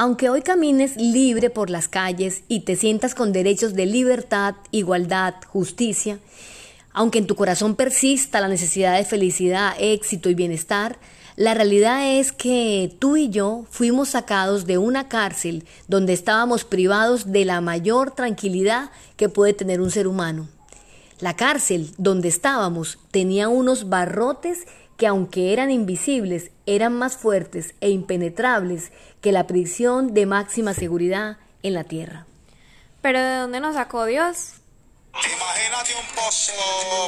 Aunque hoy camines libre por las calles y te sientas con derechos de libertad, igualdad, justicia, aunque en tu corazón persista la necesidad de felicidad, éxito y bienestar, la realidad es que tú y yo fuimos sacados de una cárcel donde estábamos privados de la mayor tranquilidad que puede tener un ser humano. La cárcel donde estábamos tenía unos barrotes que aunque eran invisibles, eran más fuertes e impenetrables que la prisión de máxima seguridad en la tierra. Pero ¿de dónde nos sacó Dios? Imagínate un pozo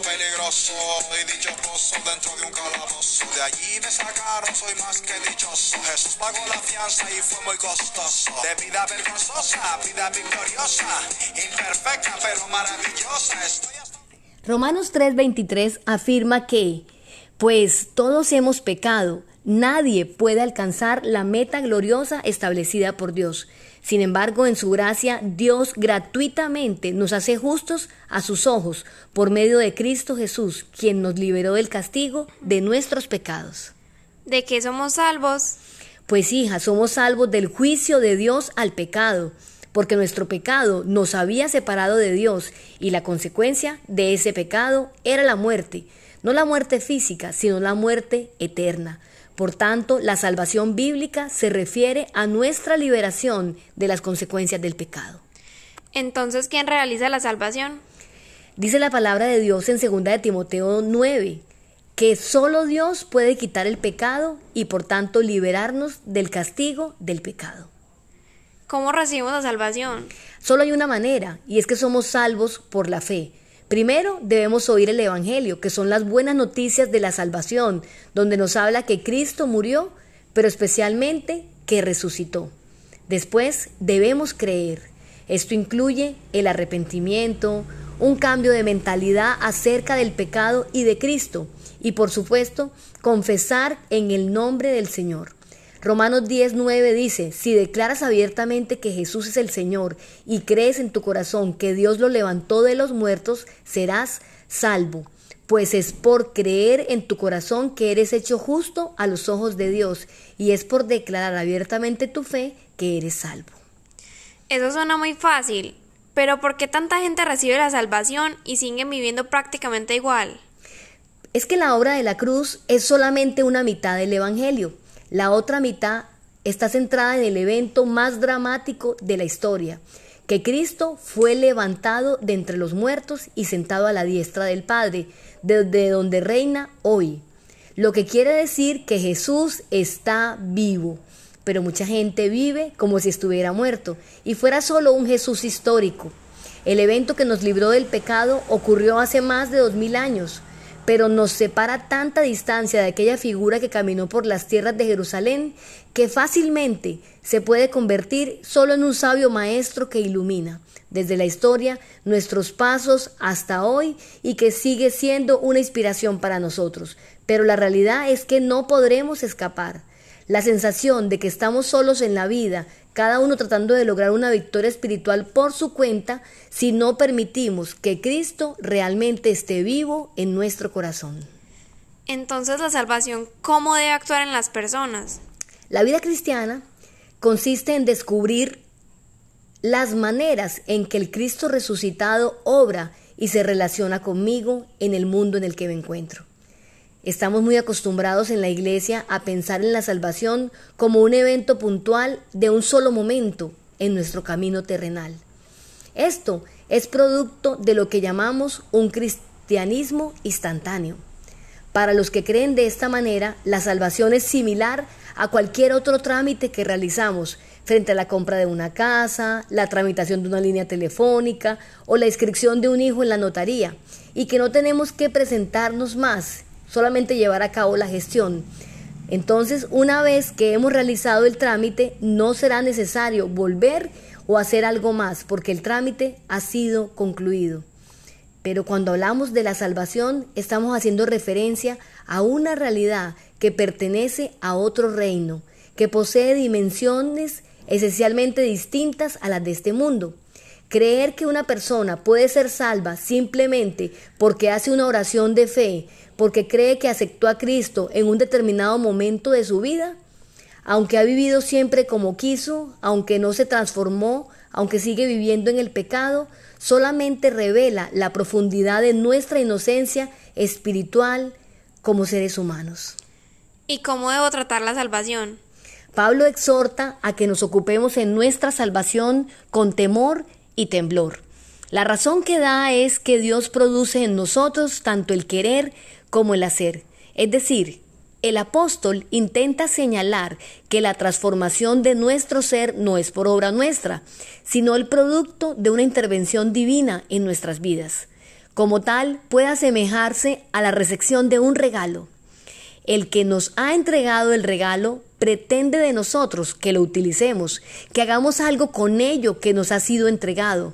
peligroso y dichoso dentro de un calabozo. De allí me sacaron, soy más que dichoso. Jesús pagó la fianza y fue muy costoso. De vida vergonzosa, vida victoriosa, imperfecta pero maravillosa. Estoy hasta... Romanos 3:23 afirma que pues todos hemos pecado, nadie puede alcanzar la meta gloriosa establecida por Dios. Sin embargo, en su gracia, Dios gratuitamente nos hace justos a sus ojos por medio de Cristo Jesús, quien nos liberó del castigo de nuestros pecados. ¿De qué somos salvos? Pues hija, somos salvos del juicio de Dios al pecado, porque nuestro pecado nos había separado de Dios y la consecuencia de ese pecado era la muerte. No la muerte física, sino la muerte eterna. Por tanto, la salvación bíblica se refiere a nuestra liberación de las consecuencias del pecado. Entonces, ¿quién realiza la salvación? Dice la palabra de Dios en 2 de Timoteo 9, que solo Dios puede quitar el pecado y por tanto liberarnos del castigo del pecado. ¿Cómo recibimos la salvación? Solo hay una manera, y es que somos salvos por la fe. Primero debemos oír el Evangelio, que son las buenas noticias de la salvación, donde nos habla que Cristo murió, pero especialmente que resucitó. Después debemos creer. Esto incluye el arrepentimiento, un cambio de mentalidad acerca del pecado y de Cristo, y por supuesto, confesar en el nombre del Señor. Romanos 10:9 dice, si declaras abiertamente que Jesús es el Señor y crees en tu corazón que Dios lo levantó de los muertos, serás salvo. Pues es por creer en tu corazón que eres hecho justo a los ojos de Dios y es por declarar abiertamente tu fe que eres salvo. Eso suena muy fácil, pero ¿por qué tanta gente recibe la salvación y siguen viviendo prácticamente igual? Es que la obra de la cruz es solamente una mitad del Evangelio. La otra mitad está centrada en el evento más dramático de la historia, que Cristo fue levantado de entre los muertos y sentado a la diestra del Padre, desde donde reina hoy. Lo que quiere decir que Jesús está vivo, pero mucha gente vive como si estuviera muerto y fuera solo un Jesús histórico. El evento que nos libró del pecado ocurrió hace más de dos mil años pero nos separa tanta distancia de aquella figura que caminó por las tierras de Jerusalén que fácilmente se puede convertir solo en un sabio maestro que ilumina desde la historia nuestros pasos hasta hoy y que sigue siendo una inspiración para nosotros. Pero la realidad es que no podremos escapar. La sensación de que estamos solos en la vida, cada uno tratando de lograr una victoria espiritual por su cuenta, si no permitimos que Cristo realmente esté vivo en nuestro corazón. Entonces la salvación, ¿cómo debe actuar en las personas? La vida cristiana consiste en descubrir las maneras en que el Cristo resucitado obra y se relaciona conmigo en el mundo en el que me encuentro. Estamos muy acostumbrados en la iglesia a pensar en la salvación como un evento puntual de un solo momento en nuestro camino terrenal. Esto es producto de lo que llamamos un cristianismo instantáneo. Para los que creen de esta manera, la salvación es similar a cualquier otro trámite que realizamos frente a la compra de una casa, la tramitación de una línea telefónica o la inscripción de un hijo en la notaría, y que no tenemos que presentarnos más solamente llevar a cabo la gestión. Entonces, una vez que hemos realizado el trámite, no será necesario volver o hacer algo más, porque el trámite ha sido concluido. Pero cuando hablamos de la salvación, estamos haciendo referencia a una realidad que pertenece a otro reino, que posee dimensiones esencialmente distintas a las de este mundo. Creer que una persona puede ser salva simplemente porque hace una oración de fe, porque cree que aceptó a Cristo en un determinado momento de su vida, aunque ha vivido siempre como quiso, aunque no se transformó, aunque sigue viviendo en el pecado, solamente revela la profundidad de nuestra inocencia espiritual como seres humanos. ¿Y cómo debo tratar la salvación? Pablo exhorta a que nos ocupemos en nuestra salvación con temor y temblor. La razón que da es que Dios produce en nosotros tanto el querer como el hacer. Es decir, el apóstol intenta señalar que la transformación de nuestro ser no es por obra nuestra, sino el producto de una intervención divina en nuestras vidas. Como tal, puede asemejarse a la recepción de un regalo. El que nos ha entregado el regalo pretende de nosotros que lo utilicemos, que hagamos algo con ello que nos ha sido entregado.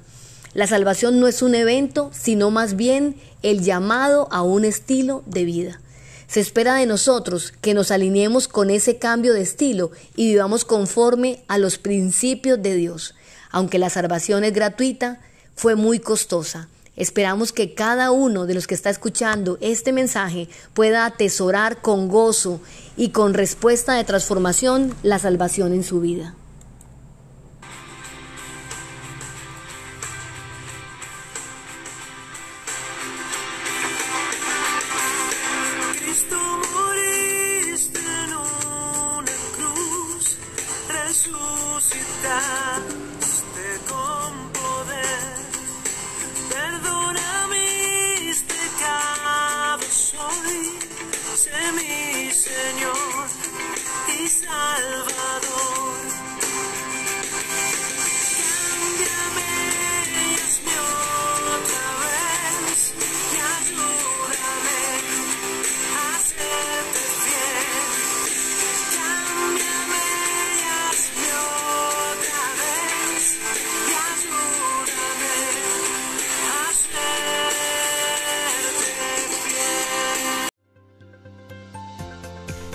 La salvación no es un evento, sino más bien el llamado a un estilo de vida. Se espera de nosotros que nos alineemos con ese cambio de estilo y vivamos conforme a los principios de Dios. Aunque la salvación es gratuita, fue muy costosa. Esperamos que cada uno de los que está escuchando este mensaje pueda atesorar con gozo y con respuesta de transformación la salvación en su vida. mi Señor y Salvador.